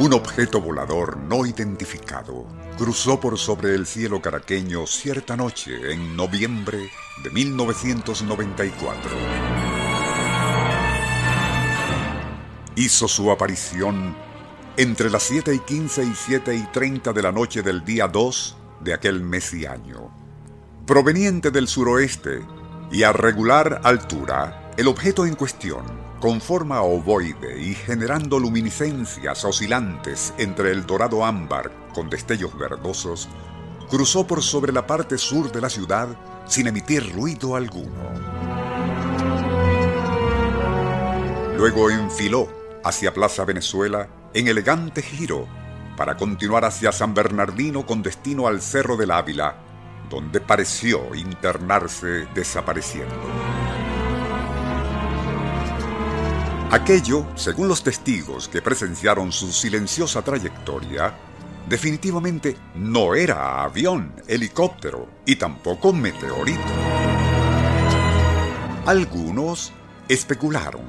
Un objeto volador no identificado cruzó por sobre el cielo caraqueño cierta noche en noviembre de 1994. Hizo su aparición entre las 7 y 15 y 7 y 30 de la noche del día 2 de aquel mes y año. Proveniente del suroeste y a regular altura, el objeto en cuestión con forma ovoide y generando luminiscencias oscilantes entre el dorado ámbar con destellos verdosos, cruzó por sobre la parte sur de la ciudad sin emitir ruido alguno. Luego enfiló hacia Plaza Venezuela en elegante giro para continuar hacia San Bernardino con destino al Cerro del Ávila, donde pareció internarse desapareciendo. Aquello, según los testigos que presenciaron su silenciosa trayectoria, definitivamente no era avión, helicóptero y tampoco meteorito. Algunos especularon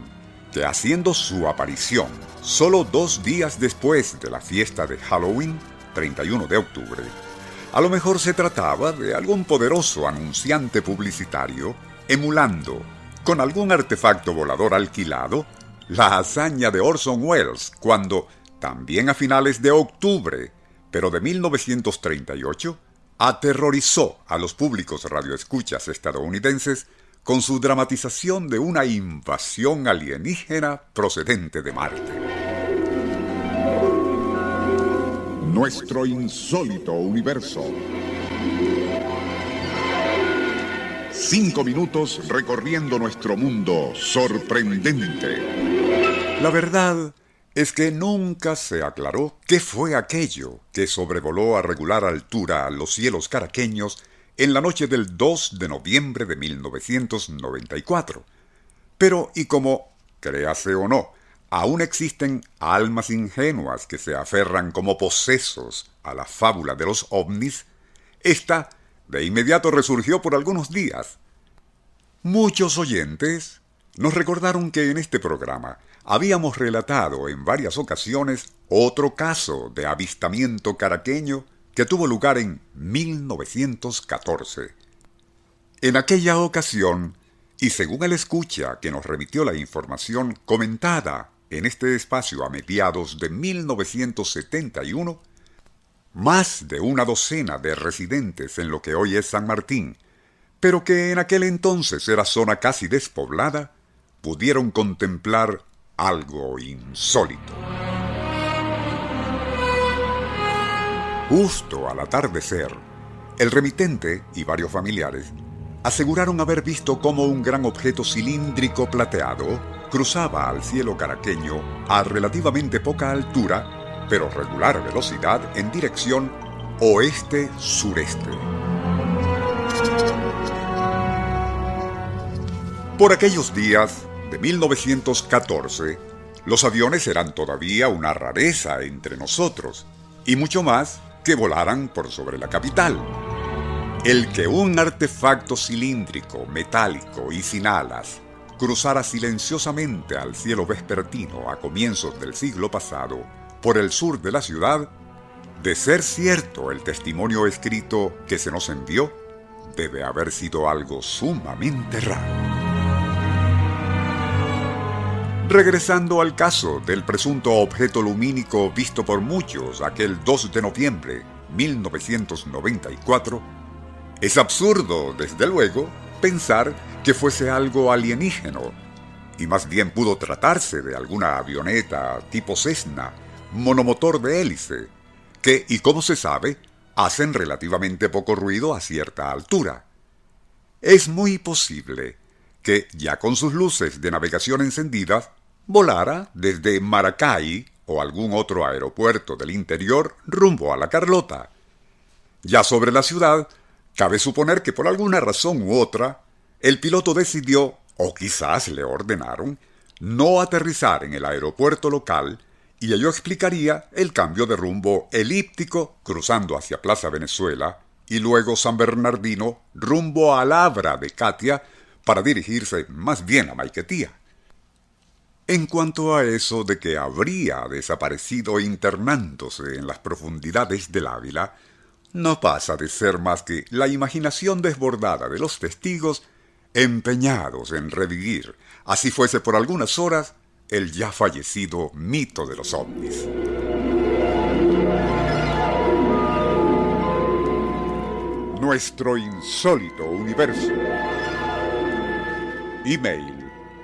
que haciendo su aparición solo dos días después de la fiesta de Halloween, 31 de octubre, a lo mejor se trataba de algún poderoso anunciante publicitario emulando, con algún artefacto volador alquilado, la hazaña de Orson Welles cuando, también a finales de octubre, pero de 1938, aterrorizó a los públicos radioescuchas estadounidenses con su dramatización de una invasión alienígena procedente de Marte. Nuestro insólito universo. Cinco minutos recorriendo nuestro mundo sorprendente. La verdad es que nunca se aclaró qué fue aquello que sobrevoló a regular altura los cielos caraqueños en la noche del 2 de noviembre de 1994. Pero, y como, créase o no, aún existen almas ingenuas que se aferran como posesos a la fábula de los ovnis, esta de inmediato resurgió por algunos días. Muchos oyentes nos recordaron que en este programa habíamos relatado en varias ocasiones otro caso de avistamiento caraqueño que tuvo lugar en 1914. En aquella ocasión, y según el escucha que nos remitió la información comentada en este espacio a mediados de 1971, más de una docena de residentes en lo que hoy es San Martín, pero que en aquel entonces era zona casi despoblada, pudieron contemplar algo insólito. Justo al atardecer, el remitente y varios familiares aseguraron haber visto cómo un gran objeto cilíndrico plateado cruzaba al cielo caraqueño a relativamente poca altura pero regular velocidad en dirección oeste-sureste. Por aquellos días de 1914, los aviones eran todavía una rareza entre nosotros, y mucho más que volaran por sobre la capital. El que un artefacto cilíndrico, metálico y sin alas cruzara silenciosamente al cielo vespertino a comienzos del siglo pasado por el sur de la ciudad, de ser cierto el testimonio escrito que se nos envió, debe haber sido algo sumamente raro. Regresando al caso del presunto objeto lumínico visto por muchos aquel 2 de noviembre 1994, es absurdo, desde luego, pensar que fuese algo alienígeno, y más bien pudo tratarse de alguna avioneta tipo Cessna monomotor de hélice, que, y como se sabe, hacen relativamente poco ruido a cierta altura. es muy posible que, ya con sus luces de navegación encendidas, volara desde Maracay o algún otro aeropuerto del interior rumbo a la Carlota. Ya sobre la ciudad, cabe suponer que por alguna razón u otra, el piloto decidió, o quizás le ordenaron, no aterrizar en el aeropuerto local y ello explicaría el cambio de rumbo elíptico cruzando hacia Plaza Venezuela y luego San Bernardino rumbo a Labra de Katia para dirigirse más bien a Maiquetía. En cuanto a eso de que habría desaparecido internándose en las profundidades del Ávila, no pasa de ser más que la imaginación desbordada de los testigos empeñados en revivir, así fuese por algunas horas, el ya fallecido mito de los ovnis. Nuestro insólito universo. Email